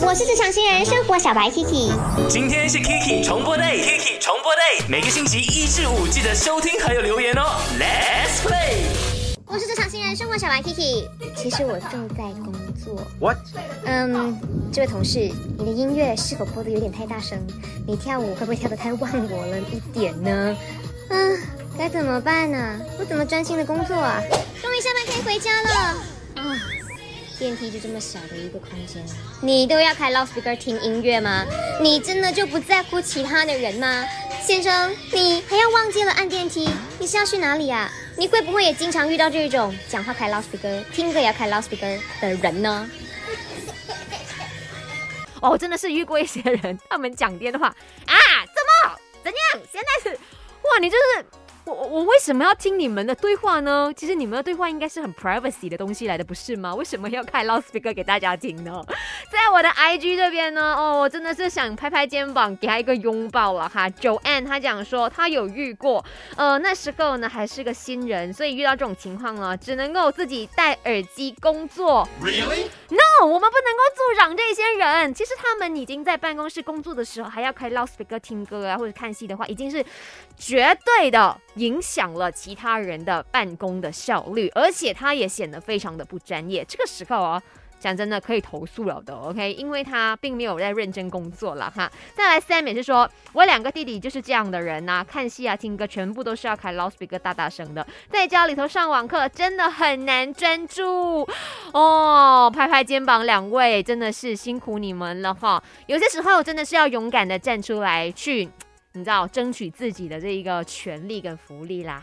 我是职场新人生活小白 Kiki。今天是 Kiki 重播 day，Kiki 重播 day，每个星期一至五记得收听还有留言哦。Let's play。我是职场新人生活小白 Kiki。其实我正在工作。What？嗯，这位同事，你的音乐是否播的有点太大声？你跳舞会不会跳得太忘我了一点呢？嗯，该怎么办呢、我怎么专心的工作啊？终于下班可以回家了。啊，电梯就这么小的一个空间，你都要开 loudspeaker 听音乐吗？你真的就不在乎其他的人吗？先生，你还要忘记了按电梯？你是要去哪里啊？你会不会也经常遇到这种讲话开 loudspeaker、听歌也要开 loudspeaker 的人呢？哦，真的是遇过一些人，他们讲电话啊，怎么怎样？现在是哇，你就是我我我为什么要听你们的对话呢？其实你们的对话应该是很 privacy 的东西来的，不是吗？为什么要开 loudspeaker 给大家听呢？在我的 IG 这边呢，哦，我真的是想拍拍肩膀，给他一个拥抱了哈。Joanne 他讲说他有遇过，呃，那时候呢还是个新人，所以遇到这种情况呢，只能够自己戴耳机工作。Really？No，我们不能够助长这些人。其实他们已经在办公室工作的时候，还要开 loudspeaker 听歌啊，或者看戏的话，已经是绝对的影响了其他人的办公的效率，而且他也显得非常的不专业。这个时候啊。讲真的，可以投诉了的，OK，因为他并没有在认真工作了哈。再来，Sam 也是说，我两个弟弟就是这样的人呐、看戏啊、听歌全部都是要开 loudspeaker 大大声的，在家里头上网课真的很难专注。哦，拍拍肩膀，两位真的是辛苦你们了哈。有些时候真的是要勇敢的站出来，去你知道争取自己的这一个权利跟福利啦。